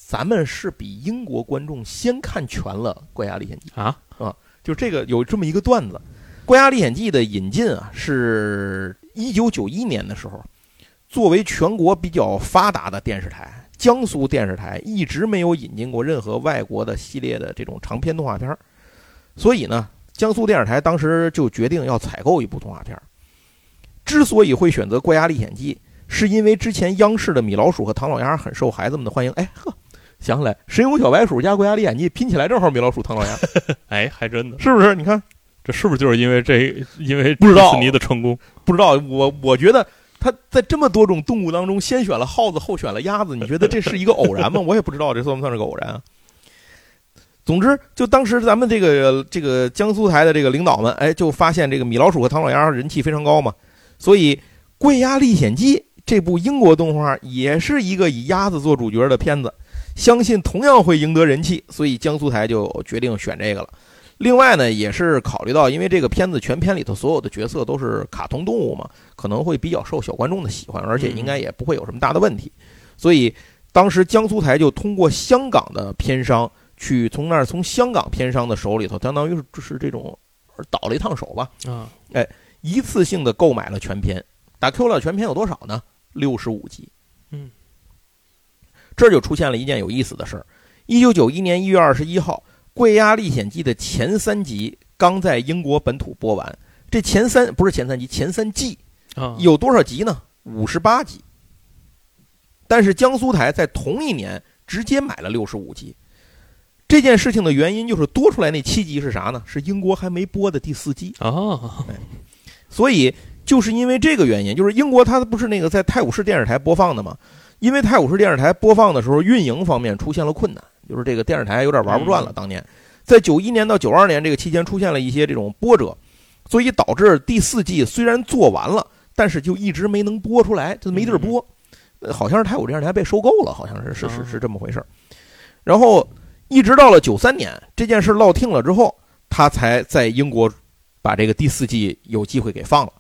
咱们是比英国观众先看全了《怪侠历险记》啊？啊，就这个有这么一个段子，《怪侠历险记》的引进啊，是一九九一年的时候，作为全国比较发达的电视台，江苏电视台一直没有引进过任何外国的系列的这种长篇动画片儿。所以呢，江苏电视台当时就决定要采购一部动画片儿。之所以会选择《怪鸭历险记》，是因为之前央视的米老鼠和唐老鸭很受孩子们的欢迎。哎呵，想起来，神勇小白鼠加《怪鸭历险记》拼起来正好米老鼠、唐老鸭。哎，还真的是不是？你看，这是不是就是因为这？因为不知道迪士尼的成功，不知道。我我觉得他在这么多种动物当中，先选了耗子，后选了鸭子。你觉得这是一个偶然吗？我也不知道这算不算是个偶然啊。总之，就当时咱们这个这个江苏台的这个领导们，哎，就发现这个米老鼠和唐老鸭人气非常高嘛。所以，《怪鸭历险记》这部英国动画也是一个以鸭子做主角的片子，相信同样会赢得人气。所以江苏台就决定选这个了。另外呢，也是考虑到，因为这个片子全片里头所有的角色都是卡通动物嘛，可能会比较受小观众的喜欢，而且应该也不会有什么大的问题。所以当时江苏台就通过香港的片商去从那儿从香港片商的手里头，相当于是是这种倒了一趟手吧。啊，哎。一次性的购买了全片，打 Q 了全片有多少呢？六十五集。嗯，这就出现了一件有意思的事儿。一九九一年一月二十一号，《贵鸭历险记》的前三集刚在英国本土播完。这前三不是前三集，前三季啊，有多少集呢？五十八集。但是江苏台在同一年直接买了六十五集。这件事情的原因就是多出来那七集是啥呢？是英国还没播的第四季啊。所以就是因为这个原因，就是英国它不是那个在泰晤士电视台播放的吗？因为泰晤士电视台播放的时候，运营方面出现了困难，就是这个电视台有点玩不转了。当年在九一年到九二年这个期间，出现了一些这种波折，所以导致第四季虽然做完了，但是就一直没能播出来，就没地儿播。好像是泰晤电视台被收购了，好像是是是是这么回事然后一直到了九三年，这件事落听了之后，他才在英国。把这个第四季有机会给放了，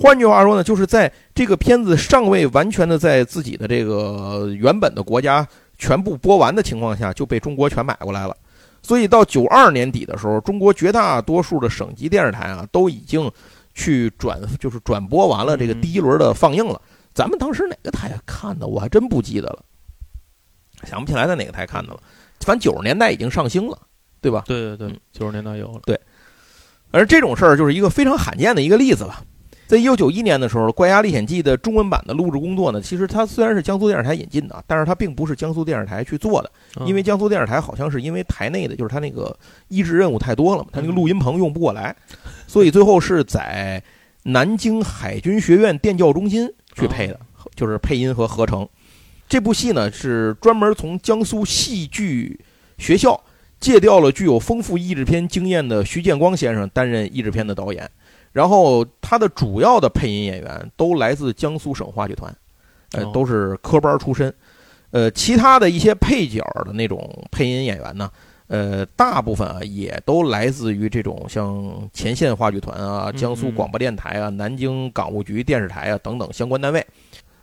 换句话说呢，就是在这个片子尚未完全的在自己的这个原本的国家全部播完的情况下，就被中国全买过来了。所以到九二年底的时候，中国绝大多数的省级电视台啊，都已经去转，就是转播完了这个第一轮的放映了。咱们当时哪个台看的，我还真不记得了，想不起来在哪个台看的了。反正九十年代已经上星了，对吧？对对对，九十年代有了。对。而这种事儿就是一个非常罕见的一个例子吧。在一九九一年的时候，《怪鸭历险记》的中文版的录制工作呢，其实它虽然是江苏电视台引进的，但是它并不是江苏电视台去做的，因为江苏电视台好像是因为台内的就是它那个医治任务太多了嘛，它那个录音棚用不过来，所以最后是在南京海军学院电教中心去配的，就是配音和合成。这部戏呢是专门从江苏戏剧学校。借调了具有丰富译制片经验的徐建光先生担任译制片的导演，然后他的主要的配音演员都来自江苏省话剧团，呃，都是科班出身。呃，其他的一些配角的那种配音演员呢，呃，大部分啊也都来自于这种像前线话剧团啊、江苏广播电台啊、南京港务局电视台啊等等相关单位。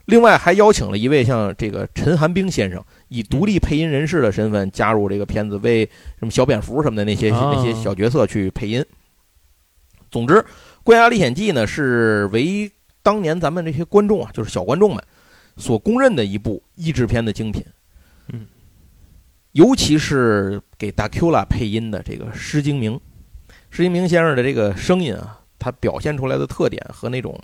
另外还邀请了一位像这个陈寒冰先生，以独立配音人士的身份加入这个片子，为什么小蝙蝠什么的那些那些小角色去配音。总之，《怪侠历险记》呢是为当年咱们这些观众啊，就是小观众们所公认的一部译制片的精品。嗯，尤其是给大 Q 拉配音的这个施金明，施金明先生的这个声音啊，他表现出来的特点和那种。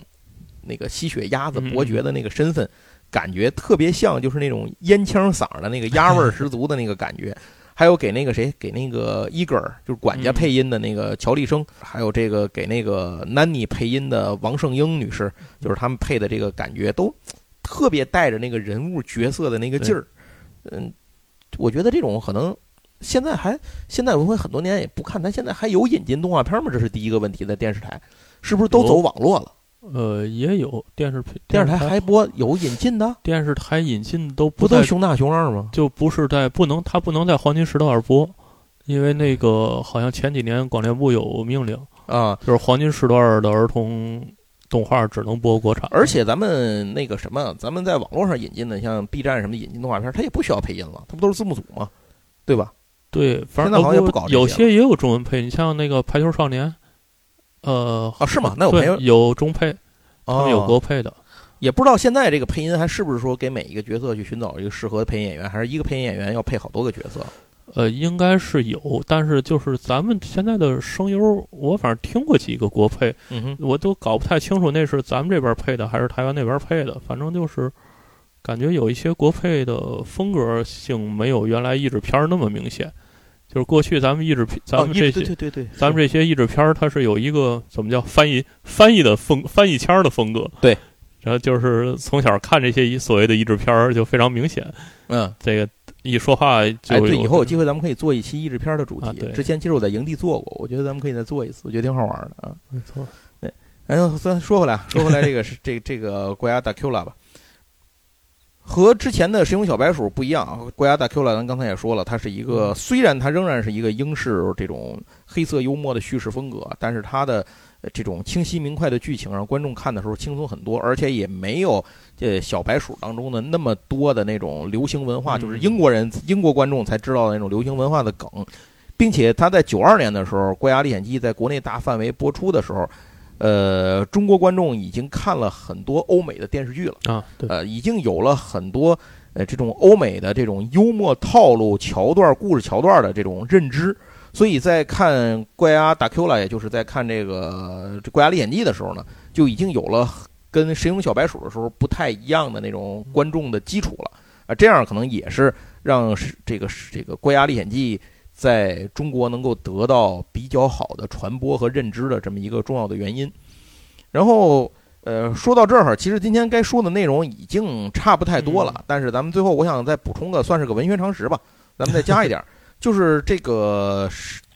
那个吸血鸭子伯爵的那个身份，感觉特别像，就是那种烟枪嗓的那个鸭味十足的那个感觉。还有给那个谁，给那个伊格尔，就是管家配音的那个乔丽生，还有这个给那个 Nanny 配音的王圣英女士，就是他们配的这个感觉都特别带着那个人物角色的那个劲儿。嗯，我觉得这种可能现在还现在我会很多年也不看，但现在还有引进动画片吗？这是第一个问题，在电视台是不是都走网络了？呃，也有电视电视台还播有引进的，电视台引进都不都熊大熊二吗？就不是在不能，它不能在黄金时段播，因为那个好像前几年广电部有命令啊，就是黄金时段的儿童动画只能播国产。而且咱们那个什么，咱们在网络上引进的，像 B 站什么引进动画片，它也不需要配音了，它不都是字幕组吗？对吧？对，反正现在好像不搞有些也有中文配，你像那个排球少年。呃，啊，是吗？那有配有中配，他们有国配的，也不知道现在这个配音还是不是说给每一个角色去寻找一个适合的配音演员，还是一个配音演员要配好多个角色？呃，应该是有，但是就是咱们现在的声优，我反正听过几个国配，我都搞不太清楚那是咱们这边配的还是台湾那边配的，反正就是感觉有一些国配的风格性没有原来译制片那么明显。就是过去咱们译制片，咱们这些，对对对对，咱们这些译制片儿，它是有一个怎么叫翻译翻译的风翻译腔的风格。对，然后就是从小看这些所谓的译制片儿就非常明显。嗯，这个一说话就。哎，对，以后有机会咱们可以做一期译制片的主题。对，之前其实我在营地做过，我觉得咱们可以再做一次，我觉得挺好玩的啊。没错。对，然后咱说回来，说回来这个是这这个国家大 Q 了吧？和之前的《神勇小白鼠》不一样啊，《国家大 Q》了，咱刚才也说了，它是一个虽然它仍然是一个英式这种黑色幽默的叙事风格，但是它的这种清晰明快的剧情让观众看的时候轻松很多，而且也没有这小白鼠当中的那么多的那种流行文化，就是英国人英国观众才知道的那种流行文化的梗，并且它在九二年的时候，《国家历险记》在国内大范围播出的时候。呃，中国观众已经看了很多欧美的电视剧了。啊，呃，已经有了很多呃这种欧美的这种幽默套路桥段、故事桥段的这种认知，所以在看《怪鸭大 Q》了，也就是在看这个《这怪鸭历险记》的时候呢，就已经有了跟《神勇小白鼠》的时候不太一样的那种观众的基础了。啊，这样可能也是让这个这个《怪鸭历险记》。在中国能够得到比较好的传播和认知的这么一个重要的原因。然后，呃，说到这儿，其实今天该说的内容已经差不太多了。但是咱们最后，我想再补充个，算是个文学常识吧。咱们再加一点，就是这个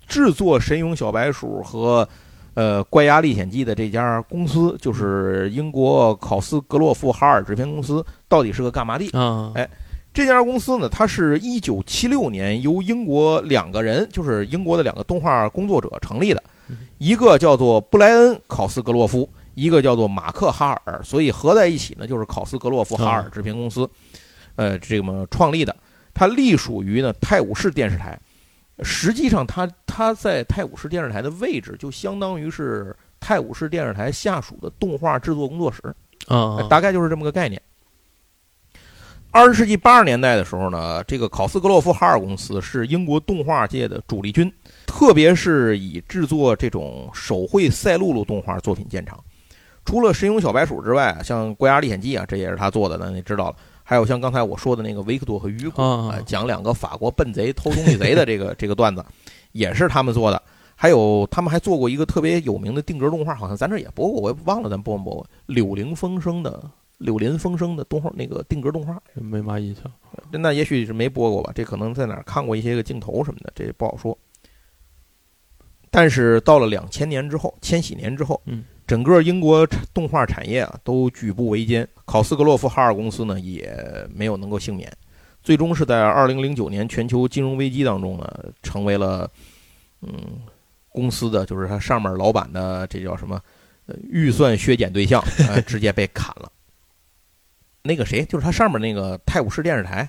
制作《神勇小白鼠》和呃《怪鸭历险记》的这家公司，就是英国考斯格洛夫哈尔制片公司，到底是个干嘛的？啊，哎。这家公司呢，它是一九七六年由英国两个人，就是英国的两个动画工作者成立的，一个叫做布莱恩·考斯格洛夫，一个叫做马克·哈尔，所以合在一起呢，就是考斯格洛夫哈尔制片公司，呃，这么创立的。它隶属于呢泰晤士电视台，实际上它它在泰晤士电视台的位置就相当于是泰晤士电视台下属的动画制作工作室，啊，大概就是这么个概念。二十世纪八十年代的时候呢，这个考斯格洛夫哈尔公司是英国动画界的主力军，特别是以制作这种手绘赛璐璐动画作品见长。除了《神勇小白鼠》之外，像《国家历险记》啊，这也是他做的，那你知道了。还有像刚才我说的那个维克多和雨果，讲两个法国笨贼偷东西贼的这个这个段子，也是他们做的。还有他们还做过一个特别有名的定格动画，好像咱这也播过，我也忘了咱播没播过《柳林风声》的。柳林风声的动画，那个定格动画没嘛印象，那也许是没播过吧？这可能在哪儿看过一些个镜头什么的，这不好说。但是到了两千年之后，千禧年之后，嗯，整个英国动画产业啊都举步维艰，考斯格洛夫哈尔公司呢也没有能够幸免。最终是在二零零九年全球金融危机当中呢，成为了嗯公司的就是他上面老板的这叫什么预算削减对象，呃，直接被砍了。那个谁，就是他上面那个泰晤士电视台。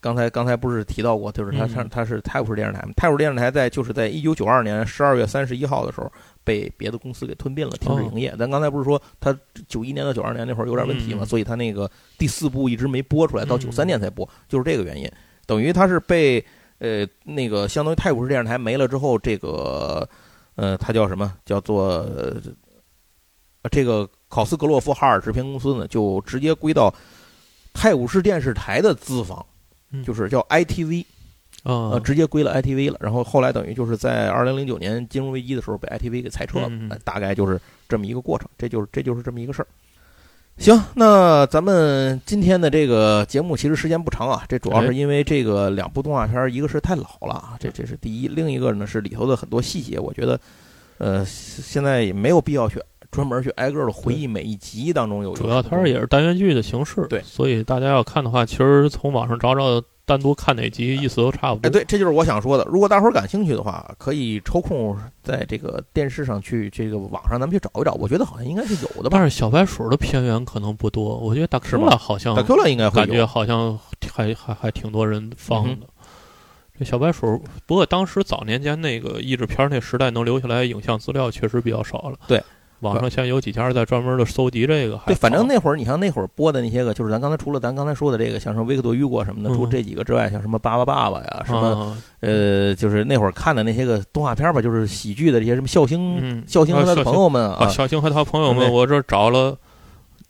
刚才刚才不是提到过，就是他上他是泰晤士电视台嘛？泰晤士电视台在就是在一九九二年十二月三十一号的时候被别的公司给吞并了，停止营业。咱刚才不是说他九一年到九二年那会儿有点问题嘛，所以他那个第四部一直没播出来，到九三年才播，就是这个原因。等于他是被呃那个相当于泰晤士电视台没了之后，这个呃他叫什么叫做这个考斯格洛夫哈尔制片公司呢，就直接归到泰晤士电视台的资方。就是叫 ITV，呃，直接归了 ITV 了。然后后来等于就是在二零零九年金融危机的时候被 ITV 给裁撤了，大概就是这么一个过程。这就是这就是这么一个事儿。行，那咱们今天的这个节目其实时间不长啊，这主要是因为这个两部动画片，一个是太老了，这这是第一；另一个呢是里头的很多细节，我觉得呃现在也没有必要去专门去挨个的回忆每一集当中有。主要它是也是单元剧的形式，对，所以大家要看的话，其实从网上找找。单独看哪集意思都差不多。哎，对，这就是我想说的。如果大伙儿感兴趣的话，可以抽空在这个电视上去这个网上咱们去找一找。我觉得好像应该是有的吧。但是小白鼠的片源可能不多。我觉得大 Q 了好像大 Q 了应该感觉好像还还还挺多人放的。这小白鼠，不过当时早年间那个译制片那时代能留下来影像资料确实比较少了。对。网上现在有几家在专门的搜集这个，对，反正那会儿你像那会儿播的那些个，就是咱刚才除了咱刚才说的这个，像什么维克多·雨果什么的，除这几个之外，像什么巴巴爸爸呀，什么呃，就是那会儿看的那些个动画片吧，就是喜剧的这些什么笑星，笑星和他的朋友们啊，笑星和他朋友们，我这找了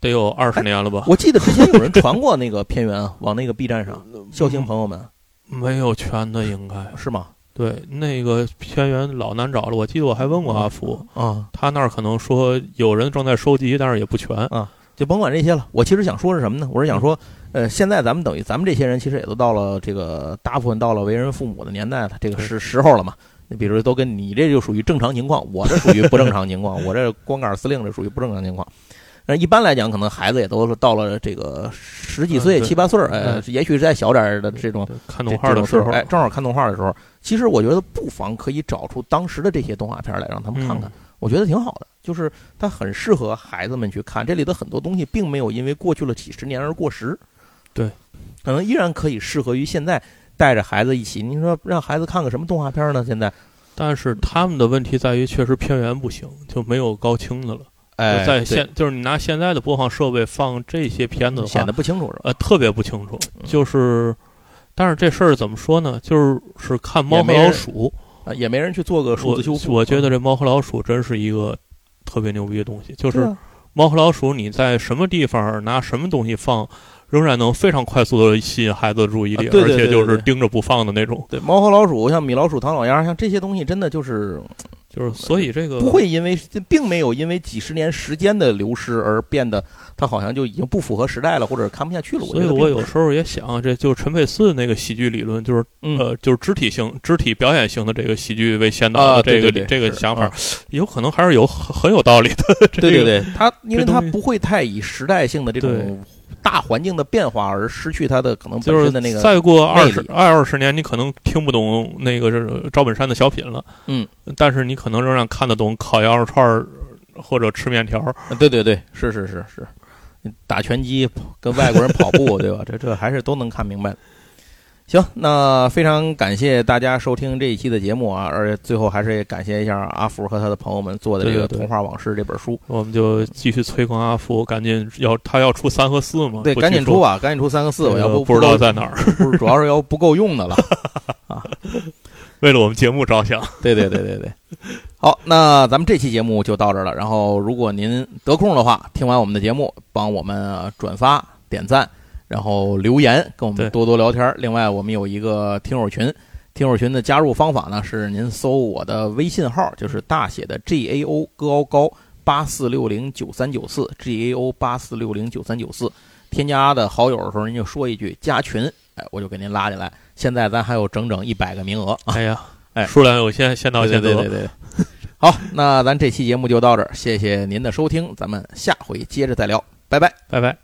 得有二十年了吧？我记得之前有人传过那个片源，往那个 B 站上，笑星朋友们。没有全的，应该。是吗？对，那个片源老难找了。我记得我还问过阿福啊，他那儿可能说有人正在收集，但是也不全啊。就甭管这些了。我其实想说是什么呢？我是想说，呃，现在咱们等于咱们这些人其实也都到了这个大部分到了为人父母的年代了，这个时时候了嘛。你比如都跟你这就属于正常情况，我这属于不正常情况，我这光杆司令这属于不正常情况。那一般来讲，可能孩子也都是到了这个十几岁、七八岁儿，哎，也许再小点儿的这种看动画的时候，哎，正好看动画的时候，其实我觉得不妨可以找出当时的这些动画片来让他们看看，我觉得挺好的，就是它很适合孩子们去看。这里的很多东西并没有因为过去了几十年而过时，对，可能依然可以适合于现在带着孩子一起。您说让孩子看个什么动画片呢？现在，但是他们的问题在于，确实片源不行，就没有高清的了。哎，在现就是你拿现在的播放设备放这些片子，显得不清楚是吧，呃，特别不清楚。就是，但是这事儿怎么说呢？就是是看猫和老鼠啊，也没人去做个数字修复。我觉得这猫和老鼠真是一个特别牛逼的东西。就是猫和老鼠，你在什么地方拿什么东西放，仍然能非常快速的吸引孩子的注意力，而且就是盯着不放的那种。对，猫和老鼠，像米老鼠、唐老鸭，像这些东西，真的就是。就是，所以这个不会因为并没有因为几十年时间的流失而变得，它好像就已经不符合时代了，或者看不下去了。所以我有时候也想，这就是陈佩斯那个喜剧理论，就是呃，就是肢体性、肢体表演性的这个喜剧为先导的这个这个想法，有可能还是有很很有道理的。对对对，他因为他不会太以时代性的这种。大环境的变化而失去它的可能本身的那个。再过二十二二十年，你可能听不懂那个是赵本山的小品了。嗯，但是你可能仍然看得懂烤羊肉串或者吃面条。对对对，是是是是，打拳击跟外国人跑步，对吧？这这还是都能看明白。行，那非常感谢大家收听这一期的节目啊！而且最后还是感谢一下阿福和他的朋友们做的这个《童话往事》这本书。我们就继续催更阿福，赶紧要他要出三和四嘛？对，赶紧出吧，赶紧出三和四。我要不不知道在哪儿，主要是要不够用的了 啊！为了我们节目着想。对对对对对。好，那咱们这期节目就到这儿了。然后，如果您得空的话，听完我们的节目，帮我们转发点赞。然后留言跟我们多多聊天。另外，我们有一个听友群，听友群的加入方法呢是您搜我的微信号，就是大写的 G A O 高高八四六零九三九四 G A O 八四六零九三九四。添加的好友的时候，您就说一句加群，哎，我就给您拉进来。现在咱还有整整一百个名额。哎呀，哎，数量有限，先到先得。对对对。好，那咱这期节目就到这儿，谢谢您的收听，咱们下回接着再聊，拜拜，拜拜。